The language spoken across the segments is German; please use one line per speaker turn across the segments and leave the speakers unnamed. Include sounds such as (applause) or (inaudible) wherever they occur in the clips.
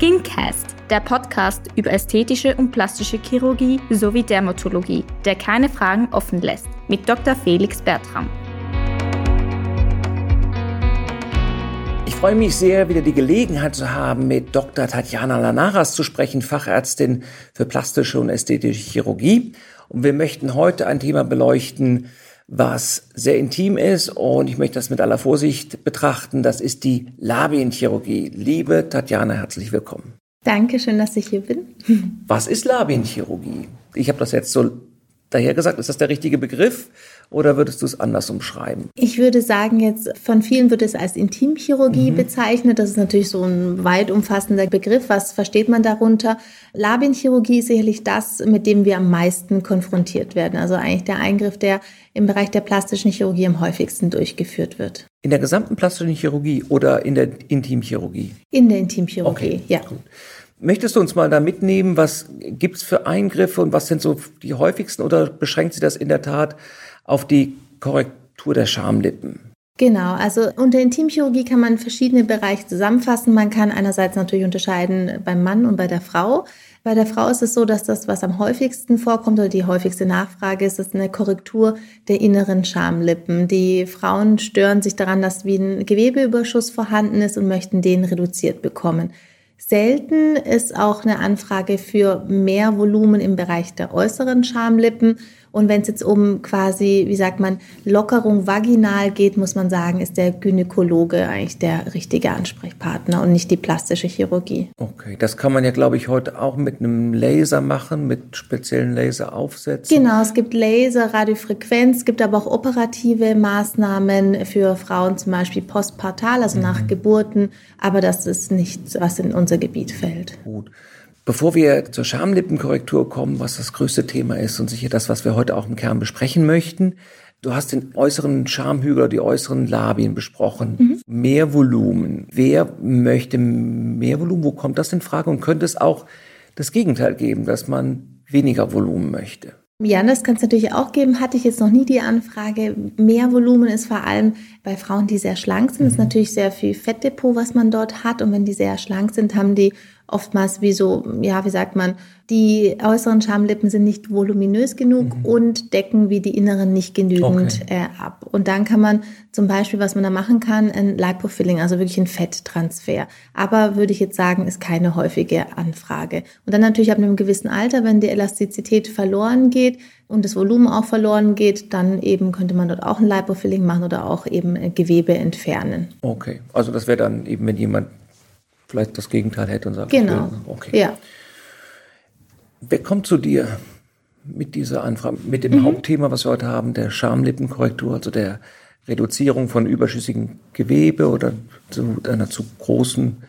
Skincast, der Podcast über ästhetische und plastische Chirurgie sowie Dermatologie, der keine Fragen offen lässt, mit Dr. Felix Bertram.
Ich freue mich sehr, wieder die Gelegenheit zu haben, mit Dr. Tatjana Lanaras zu sprechen, Fachärztin für plastische und ästhetische Chirurgie. Und wir möchten heute ein Thema beleuchten, was sehr intim ist und ich möchte das mit aller Vorsicht betrachten. Das ist die Labienchirurgie. Liebe Tatjana, herzlich willkommen.
Danke, schön, dass ich hier bin. (laughs)
Was ist Labienchirurgie? Ich habe das jetzt so daher gesagt, ist das der richtige Begriff oder würdest du es anders umschreiben?
Ich würde sagen, jetzt von vielen wird es als Intimchirurgie mhm. bezeichnet. Das ist natürlich so ein weit umfassender Begriff. Was versteht man darunter? Labienchirurgie ist sicherlich das, mit dem wir am meisten konfrontiert werden. Also eigentlich der Eingriff, der im Bereich der plastischen Chirurgie am häufigsten durchgeführt wird.
In der gesamten plastischen Chirurgie oder in der Intimchirurgie?
In der Intimchirurgie, okay, ja. Gut.
Möchtest du uns mal da mitnehmen, was gibt's für Eingriffe und was sind so die häufigsten oder beschränkt sich das in der Tat auf die Korrektur der Schamlippen?
Genau, also unter Intimchirurgie kann man verschiedene Bereiche zusammenfassen. Man kann einerseits natürlich unterscheiden beim Mann und bei der Frau. Bei der Frau ist es so, dass das, was am häufigsten vorkommt oder die häufigste Nachfrage ist, ist eine Korrektur der inneren Schamlippen. Die Frauen stören sich daran, dass wie ein Gewebeüberschuss vorhanden ist und möchten den reduziert bekommen. Selten ist auch eine Anfrage für mehr Volumen im Bereich der äußeren Schamlippen. Und wenn es jetzt um quasi, wie sagt man, Lockerung vaginal geht, muss man sagen, ist der Gynäkologe eigentlich der richtige Ansprechpartner und nicht die plastische Chirurgie.
Okay, das kann man ja, glaube ich, heute auch mit einem Laser machen, mit speziellen Laseraufsätzen.
Genau, es gibt Laser, Radiofrequenz, es gibt aber auch operative Maßnahmen für Frauen, zum Beispiel postpartal, also mhm. nach Geburten. Aber das ist nichts, was in unser Gebiet fällt.
Gut. Bevor wir zur Schamlippenkorrektur kommen, was das größte Thema ist und sicher das, was wir heute auch im Kern besprechen möchten, Du hast den äußeren Schamhügel, die äußeren Labien besprochen. Mhm. Mehr Volumen. Wer möchte mehr Volumen? Wo kommt das in Frage? Und könnte es auch das Gegenteil geben, dass man weniger Volumen möchte?
Ja, das kann es natürlich auch geben. Hatte ich jetzt noch nie die Anfrage. Mehr Volumen ist vor allem bei Frauen, die sehr schlank sind. Das ist mhm. natürlich sehr viel Fettdepot, was man dort hat. Und wenn die sehr schlank sind, haben die oftmals wie so, ja, wie sagt man, die äußeren Schamlippen sind nicht voluminös genug mhm. und decken wie die inneren nicht genügend okay. äh, ab. Und dann kann man zum Beispiel, was man da machen kann, ein Lipofilling, also wirklich ein Fetttransfer. Aber würde ich jetzt sagen, ist keine häufige Anfrage. Und dann natürlich ab einem gewissen Alter, wenn die Elastizität verloren geht und das Volumen auch verloren geht, dann eben könnte man dort auch ein Lipofilling machen oder auch eben Gewebe entfernen.
Okay, also das wäre dann eben, wenn jemand vielleicht das Gegenteil hätte und sagt,
genau.
okay. Ja. Wer kommt zu dir mit dieser Anfrage, mit dem mhm. Hauptthema, was wir heute haben, der Schamlippenkorrektur, also der Reduzierung von überschüssigem Gewebe oder zu einer zu großen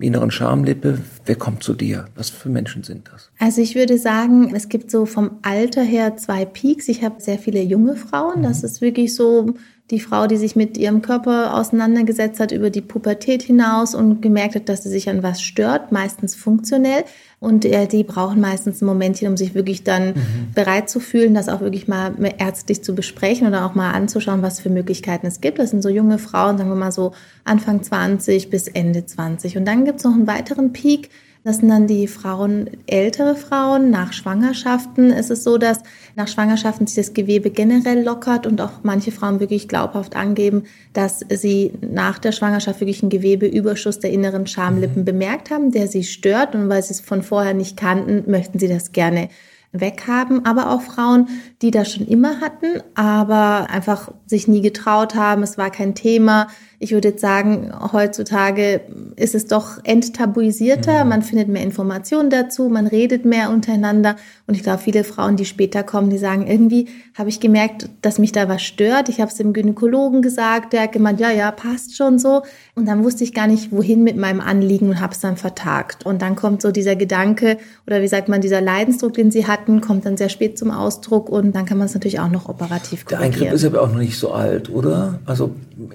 inneren Schamlippe. Wer kommt zu dir? Was für Menschen sind das?
Also ich würde sagen, es gibt so vom Alter her zwei Peaks. Ich habe sehr viele junge Frauen. Das mhm. ist wirklich so die Frau, die sich mit ihrem Körper auseinandergesetzt hat über die Pubertät hinaus und gemerkt hat, dass sie sich an was stört, meistens funktionell. Und äh, die brauchen meistens ein Momentchen, um sich wirklich dann mhm. bereit zu fühlen, das auch wirklich mal ärztlich zu besprechen oder auch mal anzuschauen, was für Möglichkeiten es gibt. Das sind so junge Frauen, sagen wir mal so Anfang 20 bis Ende 20. Und dann gibt es noch einen weiteren Peak, das sind dann die Frauen, ältere Frauen. Nach Schwangerschaften ist es so, dass nach Schwangerschaften sich das Gewebe generell lockert und auch manche Frauen wirklich glaubhaft angeben, dass sie nach der Schwangerschaft wirklich einen Gewebeüberschuss der inneren Schamlippen bemerkt haben, der sie stört. Und weil sie es von vorher nicht kannten, möchten sie das gerne weghaben, aber auch Frauen, die das schon immer hatten, aber einfach sich nie getraut haben. Es war kein Thema. Ich würde jetzt sagen, heutzutage ist es doch enttabuisierter. Mhm. Man findet mehr Informationen dazu, man redet mehr untereinander. Und ich glaube, viele Frauen, die später kommen, die sagen, irgendwie habe ich gemerkt, dass mich da was stört. Ich habe es dem Gynäkologen gesagt, der hat gemeint, ja, ja, passt schon so. Und dann wusste ich gar nicht, wohin mit meinem Anliegen und habe es dann vertagt. Und dann kommt so dieser Gedanke oder wie sagt man, dieser Leidensdruck, den sie hatten, kommt dann sehr spät zum Ausdruck und dann kann man es natürlich auch noch operativ korrigieren.
Der Eingriff ist aber auch noch nicht so alt, oder? Also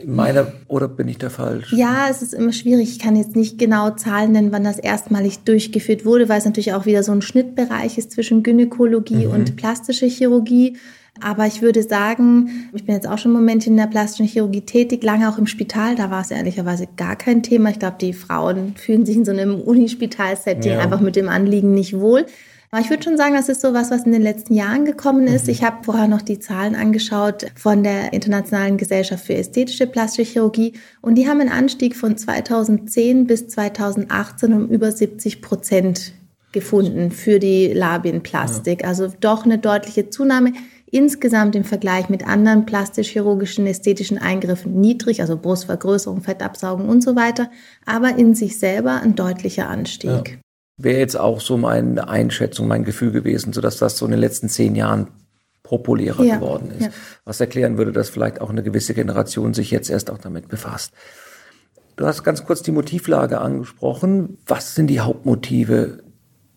meiner oder bin ich da falsch?
Ja, es ist immer schwierig. Ich kann jetzt nicht genau Zahlen nennen, wann das erstmalig durchgeführt wurde, weil es natürlich auch wieder so ein Schnittbereich ist zwischen Gynäkologie mhm. und plastische Chirurgie. Aber ich würde sagen, ich bin jetzt auch schon im Moment in der plastischen Chirurgie tätig, lange auch im Spital, da war es ehrlicherweise gar kein Thema. Ich glaube, die Frauen fühlen sich in so einem (laughs) Unispital-Setting ja. einfach mit dem Anliegen nicht wohl. Aber ich würde schon sagen, das ist so was, was in den letzten Jahren gekommen ist. Ich habe vorher noch die Zahlen angeschaut von der Internationalen Gesellschaft für ästhetische Plastische Chirurgie und die haben einen Anstieg von 2010 bis 2018 um über 70 Prozent gefunden für die Labienplastik. Also doch eine deutliche Zunahme. Insgesamt im Vergleich mit anderen plastisch-chirurgischen ästhetischen Eingriffen niedrig, also Brustvergrößerung, Fettabsaugung und so weiter, aber in sich selber ein deutlicher Anstieg.
Wäre jetzt auch so meine Einschätzung, mein Gefühl gewesen, sodass das so in den letzten zehn Jahren populärer ja, geworden ist. Ja. Was erklären würde, dass vielleicht auch eine gewisse Generation sich jetzt erst auch damit befasst. Du hast ganz kurz die Motivlage angesprochen. Was sind die Hauptmotive,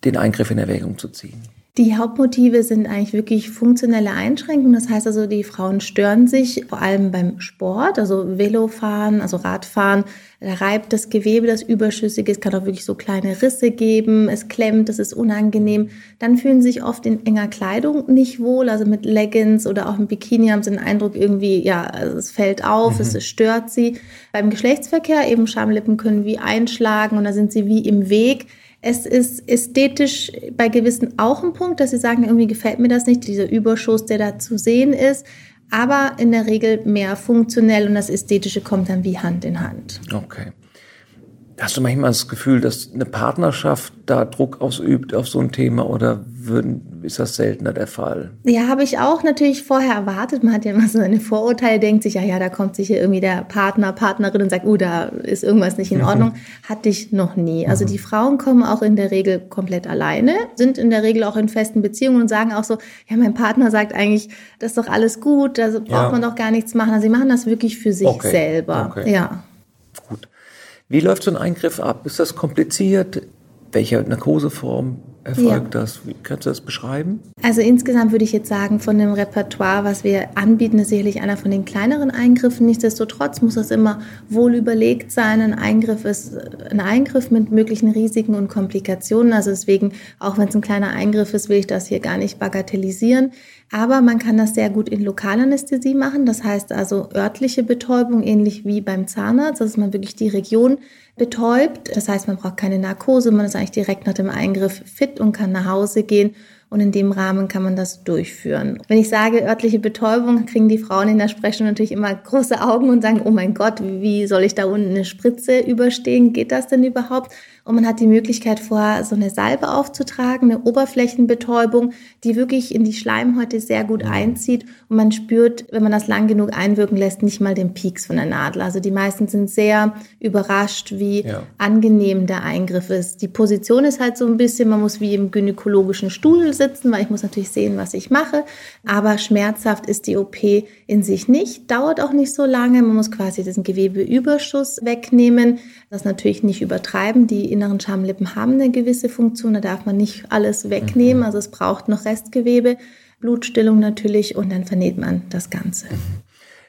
den Eingriff in Erwägung zu ziehen?
Die Hauptmotive sind eigentlich wirklich funktionelle Einschränkungen. Das heißt also, die Frauen stören sich vor allem beim Sport, also Velofahren, also Radfahren. Da reibt das Gewebe, das überschüssige. Es kann auch wirklich so kleine Risse geben. Es klemmt, es ist unangenehm. Dann fühlen sie sich oft in enger Kleidung nicht wohl. Also mit Leggings oder auch im Bikini haben sie den Eindruck irgendwie, ja, also es fällt auf, mhm. es stört sie. Beim Geschlechtsverkehr eben Schamlippen können wie einschlagen und da sind sie wie im Weg. Es ist ästhetisch bei gewissen auch ein Punkt, dass sie sagen, irgendwie gefällt mir das nicht, dieser Überschuss, der da zu sehen ist. Aber in der Regel mehr funktionell und das Ästhetische kommt dann wie Hand in Hand.
Okay. Hast du manchmal das Gefühl, dass eine Partnerschaft da Druck ausübt auf so ein Thema oder würden, ist das seltener der Fall?
Ja, habe ich auch natürlich vorher erwartet. Man hat ja immer so eine Vorurteile, denkt sich, ja, ja, da kommt sicher irgendwie der Partner, Partnerin und sagt, uh, da ist irgendwas nicht in mhm. (laughs) Ordnung. Hatte ich noch nie. Also mhm. die Frauen kommen auch in der Regel komplett alleine, sind in der Regel auch in festen Beziehungen und sagen auch so, ja, mein Partner sagt eigentlich, das ist doch alles gut, da braucht ja. man doch gar nichts machen. Also sie machen das wirklich für sich okay. selber. Okay. Ja.
Wie läuft so ein Eingriff ab? Ist das kompliziert? Welche Narkoseform erfolgt ja. das? Wie kannst du das beschreiben?
Also insgesamt würde ich jetzt sagen, von dem Repertoire, was wir anbieten, ist sicherlich einer von den kleineren Eingriffen. Nichtsdestotrotz muss das immer wohl überlegt sein. Ein Eingriff ist ein Eingriff mit möglichen Risiken und Komplikationen. Also deswegen, auch wenn es ein kleiner Eingriff ist, will ich das hier gar nicht bagatellisieren. Aber man kann das sehr gut in Lokalanästhesie machen. Das heißt also örtliche Betäubung, ähnlich wie beim Zahnarzt, dass man wirklich die Region betäubt. Das heißt, man braucht keine Narkose, man ist eigentlich direkt nach dem Eingriff fit und kann nach Hause gehen. Und in dem Rahmen kann man das durchführen. Wenn ich sage örtliche Betäubung, kriegen die Frauen in der Sprechstunde natürlich immer große Augen und sagen, oh mein Gott, wie soll ich da unten eine Spritze überstehen? Geht das denn überhaupt? Und man hat die Möglichkeit, vorher so eine Salbe aufzutragen, eine Oberflächenbetäubung, die wirklich in die Schleimhäute sehr gut einzieht. Und man spürt, wenn man das lang genug einwirken lässt, nicht mal den Peaks von der Nadel. Also die meisten sind sehr überrascht, wie ja. angenehm der Eingriff ist. Die Position ist halt so ein bisschen, man muss wie im gynäkologischen Stuhl sitzen, weil ich muss natürlich sehen, was ich mache. Aber schmerzhaft ist die OP in sich nicht, dauert auch nicht so lange. Man muss quasi diesen Gewebeüberschuss wegnehmen, das natürlich nicht übertreiben. Die inneren Schamlippen haben eine gewisse Funktion, da darf man nicht alles wegnehmen. Mhm. Also es braucht noch Restgewebe, Blutstillung natürlich und dann vernäht man das Ganze. Mhm.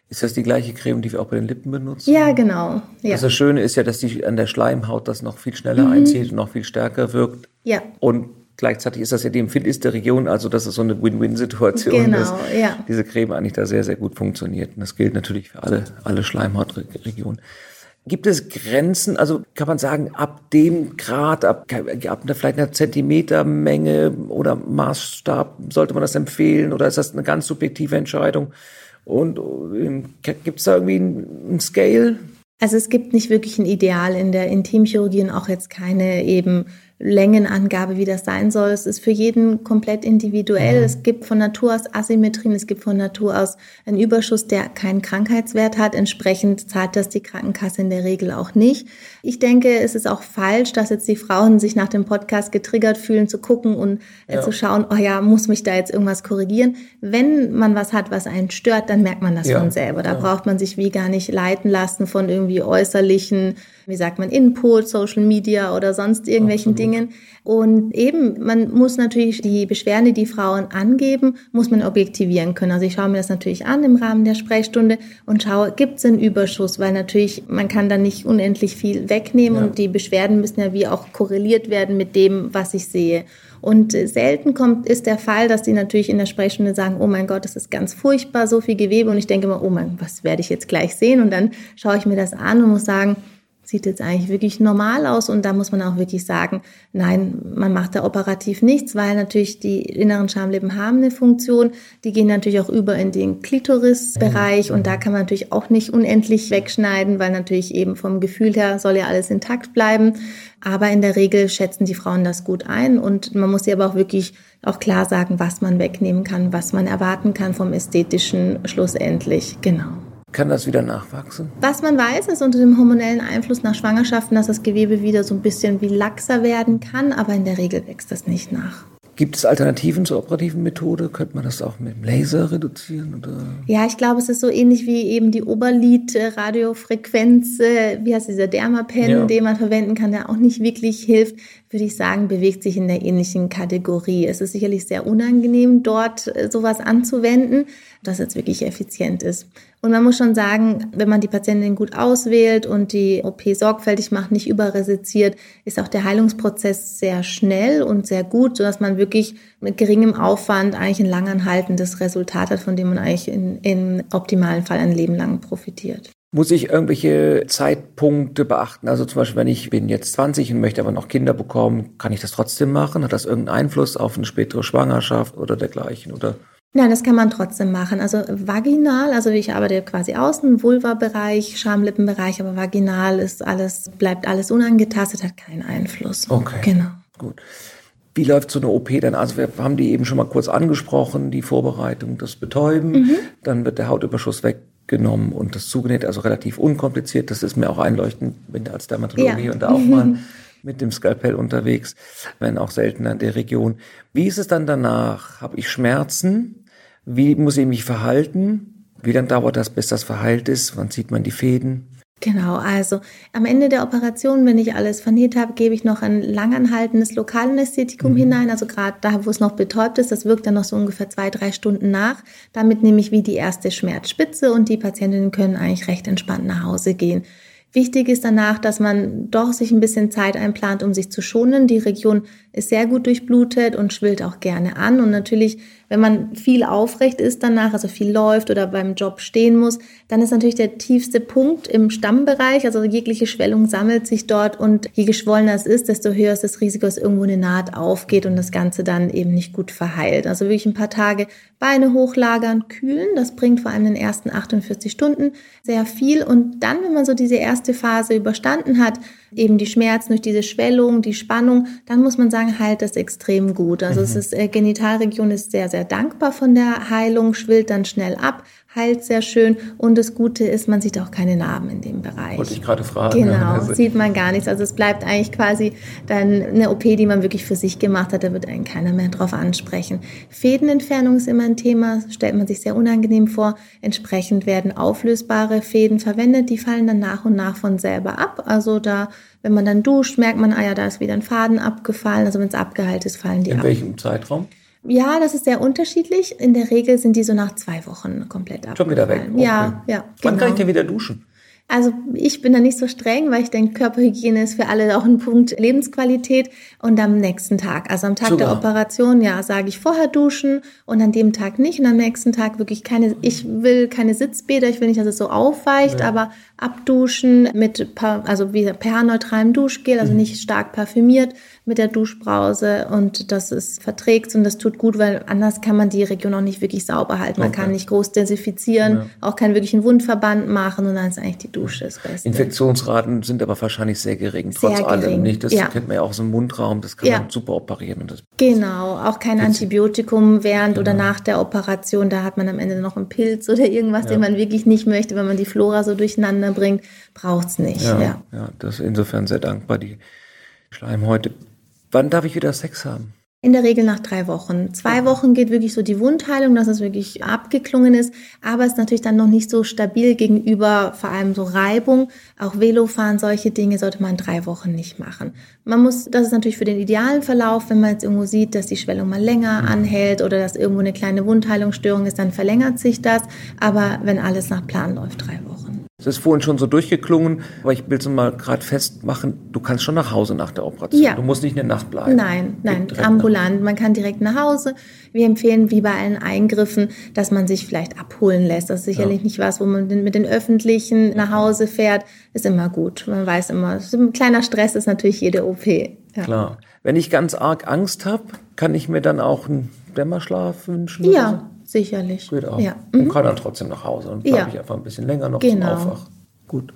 Ist das die gleiche Creme, die wir auch bei den Lippen benutzen?
Ja, genau. Ja.
Also das Schöne ist ja, dass die an der Schleimhaut das noch viel schneller mhm. einzieht und noch viel stärker wirkt.
Ja.
Und gleichzeitig ist das ja die empfindlichste Region, also das ist so eine Win-Win-Situation, genau, dass ja. diese Creme eigentlich da sehr, sehr gut funktioniert. Und das gilt natürlich für alle, alle Schleimhautregionen. Gibt es Grenzen, also kann man sagen, ab dem Grad, ab, ab einer, vielleicht einer Zentimetermenge oder Maßstab, sollte man das empfehlen oder ist das eine ganz subjektive Entscheidung? Und ähm, gibt es da irgendwie ein Scale?
Also es gibt nicht wirklich ein Ideal in der Intimchirurgie und auch jetzt keine eben Längenangabe, wie das sein soll. Es ist für jeden komplett individuell. Mhm. Es gibt von Natur aus Asymmetrien, es gibt von Natur aus einen Überschuss, der keinen Krankheitswert hat. Entsprechend zahlt das die Krankenkasse in der Regel auch nicht. Ich denke, es ist auch falsch, dass jetzt die Frauen sich nach dem Podcast getriggert fühlen, zu gucken und ja. zu schauen, oh ja, muss mich da jetzt irgendwas korrigieren. Wenn man was hat, was einen stört, dann merkt man das ja. von selber. Da ja. braucht man sich wie gar nicht leiten lassen von irgendwie äußerlichen, wie sagt man, Input, Social Media oder sonst irgendwelchen Absolut. Dingen. Und eben, man muss natürlich die Beschwerden, die Frauen angeben, muss man objektivieren können. Also ich schaue mir das natürlich an im Rahmen der Sprechstunde und schaue, gibt es einen Überschuss, weil natürlich, man kann da nicht unendlich viel wegnehmen ja. und die Beschwerden müssen ja wie auch korreliert werden mit dem, was ich sehe. Und selten kommt, ist der Fall, dass die natürlich in der Sprechstunde sagen, oh mein Gott, das ist ganz furchtbar, so viel Gewebe. Und ich denke immer, oh mein, was werde ich jetzt gleich sehen? Und dann schaue ich mir das an und muss sagen, sieht jetzt eigentlich wirklich normal aus und da muss man auch wirklich sagen, nein, man macht da operativ nichts, weil natürlich die inneren Schamlippen haben eine Funktion, die gehen natürlich auch über in den Klitorisbereich und da kann man natürlich auch nicht unendlich wegschneiden, weil natürlich eben vom Gefühl her soll ja alles intakt bleiben, aber in der Regel schätzen die Frauen das gut ein und man muss sie aber auch wirklich auch klar sagen, was man wegnehmen kann, was man erwarten kann vom ästhetischen schlussendlich, genau.
Kann das wieder nachwachsen?
Was man weiß, ist unter dem hormonellen Einfluss nach Schwangerschaften, dass das Gewebe wieder so ein bisschen wie laxer werden kann, aber in der Regel wächst das nicht nach.
Gibt es Alternativen zur operativen Methode? Könnte man das auch mit dem Laser reduzieren? Oder?
Ja, ich glaube, es ist so ähnlich wie eben die Oberlid-Radiofrequenz, wie heißt dieser Dermapen, ja. den man verwenden kann, der auch nicht wirklich hilft würde ich sagen, bewegt sich in der ähnlichen Kategorie. Es ist sicherlich sehr unangenehm, dort äh, sowas anzuwenden, dass es wirklich effizient ist. Und man muss schon sagen, wenn man die Patientin gut auswählt und die OP sorgfältig macht, nicht überresiziert, ist auch der Heilungsprozess sehr schnell und sehr gut, sodass man wirklich mit geringem Aufwand eigentlich ein langanhaltendes Resultat hat, von dem man eigentlich in, im optimalen Fall ein Leben lang profitiert.
Muss ich irgendwelche Zeitpunkte beachten? Also zum Beispiel, wenn ich bin jetzt 20 und möchte aber noch Kinder bekommen, kann ich das trotzdem machen? Hat das irgendeinen Einfluss auf eine spätere Schwangerschaft oder dergleichen? Oder?
Nein, das kann man trotzdem machen. Also vaginal, also ich arbeite quasi außen, Vulva-Bereich, Schamlippenbereich, aber vaginal ist alles, bleibt alles unangetastet, hat keinen Einfluss.
Okay. Genau. Gut. Wie läuft so eine OP dann? Also wir haben die eben schon mal kurz angesprochen, die Vorbereitung, das Betäuben, mhm. dann wird der Hautüberschuss weg genommen und das zugenäht, also relativ unkompliziert. Das ist mir auch einleuchtend, bin da als Dermatologe ja. und da auch mal (laughs) mit dem Skalpell unterwegs, wenn auch seltener in der Region. Wie ist es dann danach? Habe ich Schmerzen? Wie muss ich mich verhalten? Wie lange dauert das, bis das verheilt ist? Wann sieht man die Fäden?
Genau, also am Ende der Operation, wenn ich alles vernäht habe, gebe ich noch ein langanhaltendes Lokalanästhetikum mhm. hinein, also gerade da, wo es noch betäubt ist, das wirkt dann noch so ungefähr zwei, drei Stunden nach. Damit nehme ich wie die erste Schmerzspitze und die Patientinnen können eigentlich recht entspannt nach Hause gehen. Wichtig ist danach, dass man doch sich ein bisschen Zeit einplant, um sich zu schonen. Die Region ist sehr gut durchblutet und schwillt auch gerne an. Und natürlich wenn man viel aufrecht ist danach, also viel läuft oder beim Job stehen muss, dann ist natürlich der tiefste Punkt im Stammbereich, also jegliche Schwellung sammelt sich dort und je geschwollener es ist, desto höher ist das Risiko, dass irgendwo eine Naht aufgeht und das Ganze dann eben nicht gut verheilt. Also wirklich ein paar Tage Beine hochlagern, kühlen, das bringt vor allem in den ersten 48 Stunden sehr viel. Und dann, wenn man so diese erste Phase überstanden hat, eben die Schmerzen durch diese Schwellung, die Spannung, dann muss man sagen, heilt das extrem gut. Also mhm. es ist, äh, Genitalregion ist sehr, sehr dankbar von der Heilung, schwillt dann schnell ab, heilt sehr schön und das Gute ist, man sieht auch keine Narben in dem Bereich.
Wollte ich gerade fragen.
Genau, (laughs) also sieht man gar nichts. Also es bleibt eigentlich quasi dann eine OP, die man wirklich für sich gemacht hat, da wird einen keiner mehr drauf ansprechen. Fädenentfernung ist immer ein Thema, stellt man sich sehr unangenehm vor. Entsprechend werden auflösbare Fäden verwendet, die fallen dann nach und nach von selber ab. Also da wenn man dann duscht, merkt man, ah ja, da ist wieder ein Faden abgefallen. Also wenn es abgeheilt ist, fallen die
In
ab.
In welchem Zeitraum?
Ja, das ist sehr unterschiedlich. In der Regel sind die so nach zwei Wochen komplett ab.
Schon wieder weg.
Okay. Ja, ja.
Wann genau. kann ich denn wieder duschen?
Also ich bin da nicht so streng, weil ich denke, Körperhygiene ist für alle auch ein Punkt Lebensqualität. Und am nächsten Tag, also am Tag Super. der Operation, ja, sage ich vorher duschen und an dem Tag nicht. Und am nächsten Tag wirklich keine, ich will keine Sitzbäder, ich will nicht, dass es so aufweicht, ja. aber abduschen mit, also wie pH-neutralem Duschgel, also mhm. nicht stark parfümiert mit der Duschbrause und das ist verträgt und das tut gut, weil anders kann man die Region auch nicht wirklich sauber halten. Man okay. kann nicht groß desinfizieren, ja. auch keinen wirklichen Wundverband machen und dann ist eigentlich die Dusche das Beste.
Infektionsraten sind aber wahrscheinlich sehr gering, trotz sehr allem. Nicht? Das ja. kennt man ja auch so im Mundraum, das kann ja. man super operieren.
genau, auch kein Antibiotikum während genau. oder nach der Operation, da hat man am Ende noch einen Pilz oder irgendwas, den man wirklich nicht möchte, wenn man die Flora so durcheinander bringt, braucht es nicht.
Ja, ja. das ist insofern sehr dankbar, die Schleimhäute Wann darf ich wieder Sex haben?
In der Regel nach drei Wochen. Zwei Wochen geht wirklich so die Wundheilung, dass es wirklich abgeklungen ist, aber es ist natürlich dann noch nicht so stabil gegenüber vor allem so Reibung. Auch Velofahren, solche Dinge sollte man drei Wochen nicht machen. Man muss, das ist natürlich für den idealen Verlauf, wenn man jetzt irgendwo sieht, dass die Schwellung mal länger mhm. anhält oder dass irgendwo eine kleine Wundheilungsstörung ist, dann verlängert sich das. Aber wenn alles nach Plan läuft, drei Wochen.
Es ist vorhin schon so durchgeklungen, aber ich will es mal gerade festmachen, du kannst schon nach Hause nach der Operation. Ja. Du musst nicht eine Nacht bleiben.
Nein, nein, ambulant. Man kann direkt nach Hause. Wir empfehlen, wie bei allen Eingriffen, dass man sich vielleicht abholen lässt. Das ist sicherlich ja. nicht was, wo man mit den Öffentlichen nach Hause fährt. Ist immer gut. Man weiß immer, ein kleiner Stress ist natürlich jede OP. Ja.
Klar. Wenn ich ganz arg Angst habe, kann ich mir dann auch einen Dämmerschlaf wünschen?
Ja, sicherlich.
Geht auch. Ja. Und mhm. kann dann trotzdem nach Hause und bleibe ja. ich einfach ein bisschen länger noch genau. zum Aufwach. Gut.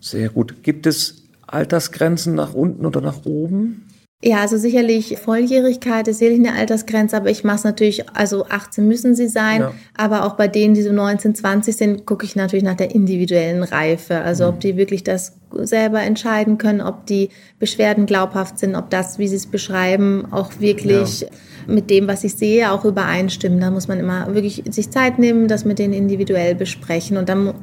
Sehr gut. Gibt es Altersgrenzen nach unten oder nach oben?
Ja, also sicherlich Volljährigkeit ist sicherlich eine Altersgrenze, aber ich mache es natürlich, also 18 müssen sie sein, ja. aber auch bei denen, die so 19, 20 sind, gucke ich natürlich nach der individuellen Reife. Also mhm. ob die wirklich das selber entscheiden können, ob die Beschwerden glaubhaft sind, ob das, wie sie es beschreiben, auch wirklich ja. Mit dem, was ich sehe, auch übereinstimmen. Da muss man immer wirklich sich Zeit nehmen, das mit denen individuell besprechen und dann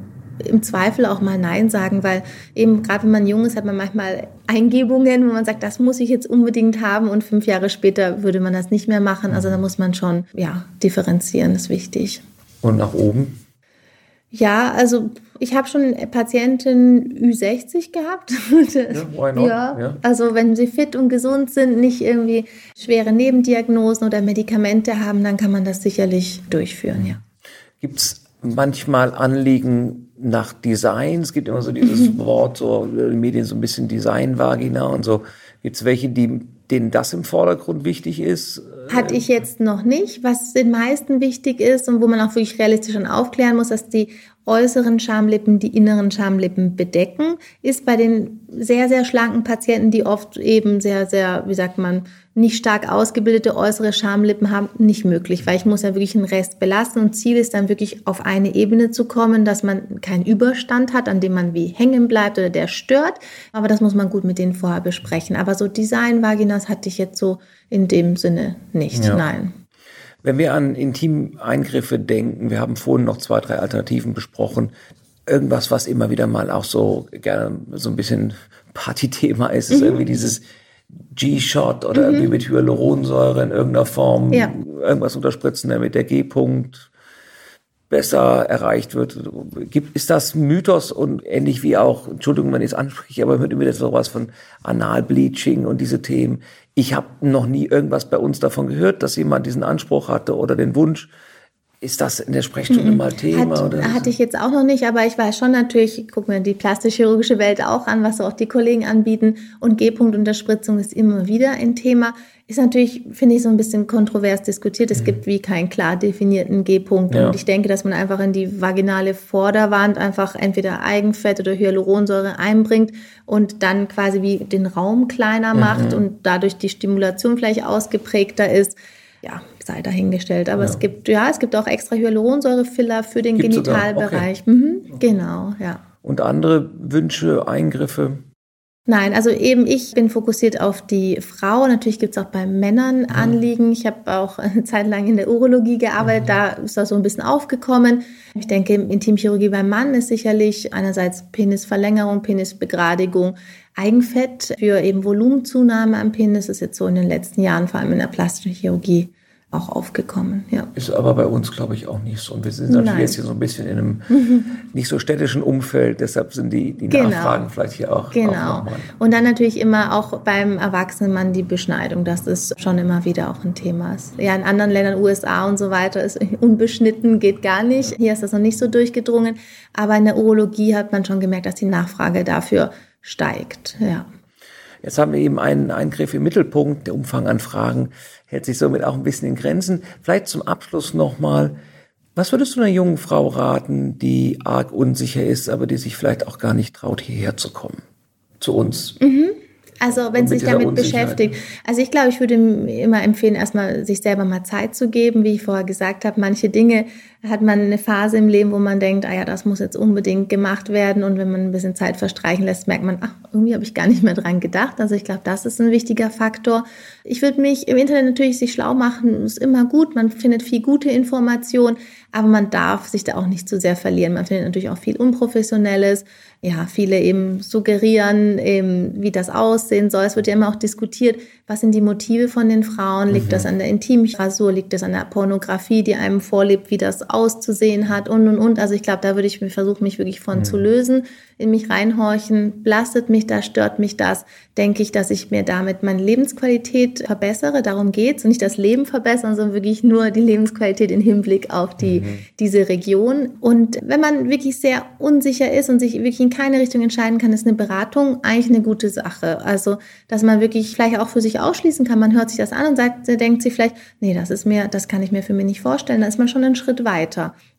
im Zweifel auch mal Nein sagen, weil eben gerade wenn man jung ist, hat man manchmal Eingebungen, wo man sagt, das muss ich jetzt unbedingt haben und fünf Jahre später würde man das nicht mehr machen. Also da muss man schon, ja, differenzieren, ist wichtig.
Und nach oben?
Ja, also ich habe schon Patienten Ü60 gehabt. (laughs) Ja, ja, also wenn sie fit und gesund sind, nicht irgendwie schwere Nebendiagnosen oder Medikamente haben, dann kann man das sicherlich durchführen, ja.
Gibt es manchmal Anliegen nach Design. Es gibt immer so dieses. (laughs) Wort, so in den Medien so ein bisschen Design-Vagina und so. Gibt es welche, die, denen das im Vordergrund wichtig ist?
Hatte ich jetzt noch nicht. Was den meisten wichtig ist und wo man auch wirklich realistisch schon aufklären muss, dass die äußeren Schamlippen die inneren Schamlippen bedecken, ist bei den sehr, sehr schlanken Patienten, die oft eben sehr, sehr, wie sagt man, nicht stark ausgebildete äußere Schamlippen haben, nicht möglich, weil ich muss ja wirklich einen Rest belasten und Ziel ist dann wirklich auf eine Ebene zu kommen, dass man keinen Überstand hat, an dem man wie hängen bleibt oder der stört, aber das muss man gut mit denen vorher besprechen. Aber so Design-Vaginas hatte ich jetzt so in dem Sinne nicht, ja. nein.
Wenn wir an Intimeingriffe denken, wir haben vorhin noch zwei, drei Alternativen besprochen. Irgendwas, was immer wieder mal auch so gerne so ein bisschen Partythema ist, ist mhm. irgendwie dieses G-Shot oder mhm. irgendwie mit Hyaluronsäure in irgendeiner Form ja. irgendwas unterspritzen, damit der G-Punkt besser erreicht wird. Gibt, ist das Mythos und ähnlich wie auch, Entschuldigung, wenn ich es anspreche, aber hört immer sowas von Analbleaching und diese Themen. Ich habe noch nie irgendwas bei uns davon gehört, dass jemand diesen Anspruch hatte oder den Wunsch. Ist das in der Sprechstunde mhm. mal Thema?
Hat,
oder?
Hatte ich jetzt auch noch nicht, aber ich weiß schon natürlich, ich gucke mir die plastisch-chirurgische Welt auch an, was auch die Kollegen anbieten. Und G-Punkt-Unterspritzung ist immer wieder ein Thema. Ist natürlich, finde ich, so ein bisschen kontrovers diskutiert. Es mhm. gibt wie keinen klar definierten G-Punkt. Ja. Und ich denke, dass man einfach in die vaginale Vorderwand einfach entweder Eigenfett oder Hyaluronsäure einbringt und dann quasi wie den Raum kleiner mhm. macht und dadurch die Stimulation vielleicht ausgeprägter ist. Ja, sei dahingestellt. Aber ja. es gibt, ja, es gibt auch extra Hyaluronsäurefiller für den Gibt's Genitalbereich. Okay. Mhm, genau, ja.
Und andere Wünsche, Eingriffe?
Nein, also eben ich bin fokussiert auf die Frau. Natürlich gibt es auch bei Männern mhm. Anliegen. Ich habe auch (laughs) eine Zeit lang in der Urologie gearbeitet. Mhm. Da ist das so ein bisschen aufgekommen. Ich denke, Intimchirurgie beim Mann ist sicherlich einerseits Penisverlängerung, Penisbegradigung, Eigenfett für eben Volumenzunahme am Penis ist jetzt so in den letzten Jahren, vor allem in der plastischen Chirurgie, auch aufgekommen. Ja.
Ist aber bei uns, glaube ich, auch nicht so. Und wir sind natürlich Nein. jetzt hier so ein bisschen in einem (laughs) nicht so städtischen Umfeld, deshalb sind die, die genau. Nachfragen vielleicht hier auch.
Genau. Auch und dann natürlich immer auch beim erwachsenen Mann die Beschneidung, das ist schon immer wieder auch ein Thema. Ja, in anderen Ländern, USA und so weiter, ist (laughs) unbeschnitten, geht gar nicht. Hier ist das noch nicht so durchgedrungen. Aber in der Urologie hat man schon gemerkt, dass die Nachfrage dafür steigt. Ja.
Jetzt haben wir eben einen Eingriff im Mittelpunkt. Der Umfang an Fragen hält sich somit auch ein bisschen in Grenzen. Vielleicht zum Abschluss nochmal. Was würdest du einer jungen Frau raten, die arg unsicher ist, aber die sich vielleicht auch gar nicht traut, hierher zu kommen? Zu uns?
Mhm. Also wenn sie sich damit beschäftigt. Also ich glaube, ich würde immer empfehlen, erstmal sich selber mal Zeit zu geben. Wie ich vorher gesagt habe, manche Dinge hat man eine Phase im Leben, wo man denkt, ah ja, das muss jetzt unbedingt gemacht werden. Und wenn man ein bisschen Zeit verstreichen lässt, merkt man, ach, irgendwie habe ich gar nicht mehr dran gedacht. Also ich glaube, das ist ein wichtiger Faktor. Ich würde mich im Internet natürlich sich schlau machen, ist immer gut. Man findet viel gute Informationen, aber man darf sich da auch nicht zu sehr verlieren. Man findet natürlich auch viel Unprofessionelles ja, viele eben suggerieren, eben, wie das aussehen soll. Es wird ja immer auch diskutiert, was sind die Motive von den Frauen? Liegt mhm. das an der Intimrasur? Liegt das an der Pornografie, die einem vorlebt, wie das auszusehen hat? Und, und, und. Also ich glaube, da würde ich versuchen, mich wirklich von mhm. zu lösen, in mich reinhorchen. Belastet mich das? Stört mich das? Denke ich, dass ich mir damit meine Lebensqualität verbessere? Darum geht's. Und nicht das Leben verbessern, sondern wirklich nur die Lebensqualität im Hinblick auf die, mhm. diese Region. Und wenn man wirklich sehr unsicher ist und sich wirklich in keine Richtung entscheiden kann, ist eine Beratung eigentlich eine gute Sache. Also, dass man wirklich vielleicht auch für sich ausschließen kann. Man hört sich das an und sagt, denkt sich vielleicht, nee, das ist mir, das kann ich mir für mich nicht vorstellen. Da ist man schon einen Schritt weiter.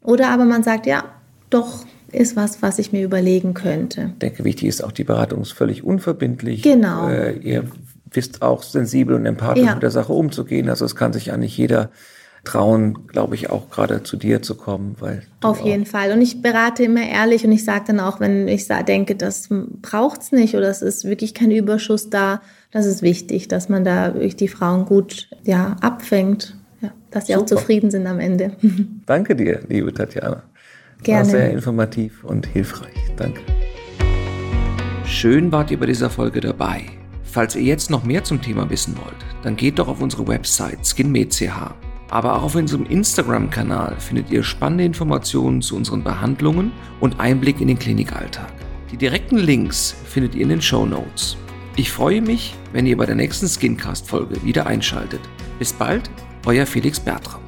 Oder aber man sagt, ja, doch, ist was, was ich mir überlegen könnte.
Ich denke, wichtig ist auch, die Beratung ist völlig unverbindlich.
Genau.
Äh, ihr wisst auch sensibel und empathisch ja. mit der Sache umzugehen. Also es kann sich eigentlich jeder trauen, glaube ich, auch gerade zu dir zu kommen. Weil
Auf jeden Fall. Und ich berate immer ehrlich und ich sage dann auch, wenn ich denke, das braucht's nicht oder es ist wirklich kein Überschuss da, das ist wichtig, dass man da wirklich die Frauen gut ja, abfängt, dass sie Super. auch zufrieden sind am Ende. (laughs)
Danke dir, liebe Tatjana.
Gerne.
War sehr informativ und hilfreich. Danke. Schön wart ihr bei dieser Folge dabei. Falls ihr jetzt noch mehr zum Thema wissen wollt, dann geht doch auf unsere Website skinmed.ch aber auch auf unserem Instagram-Kanal findet ihr spannende Informationen zu unseren Behandlungen und Einblick in den Klinikalltag. Die direkten Links findet ihr in den Show Notes. Ich freue mich, wenn ihr bei der nächsten Skincast-Folge wieder einschaltet. Bis bald, euer Felix Bertram.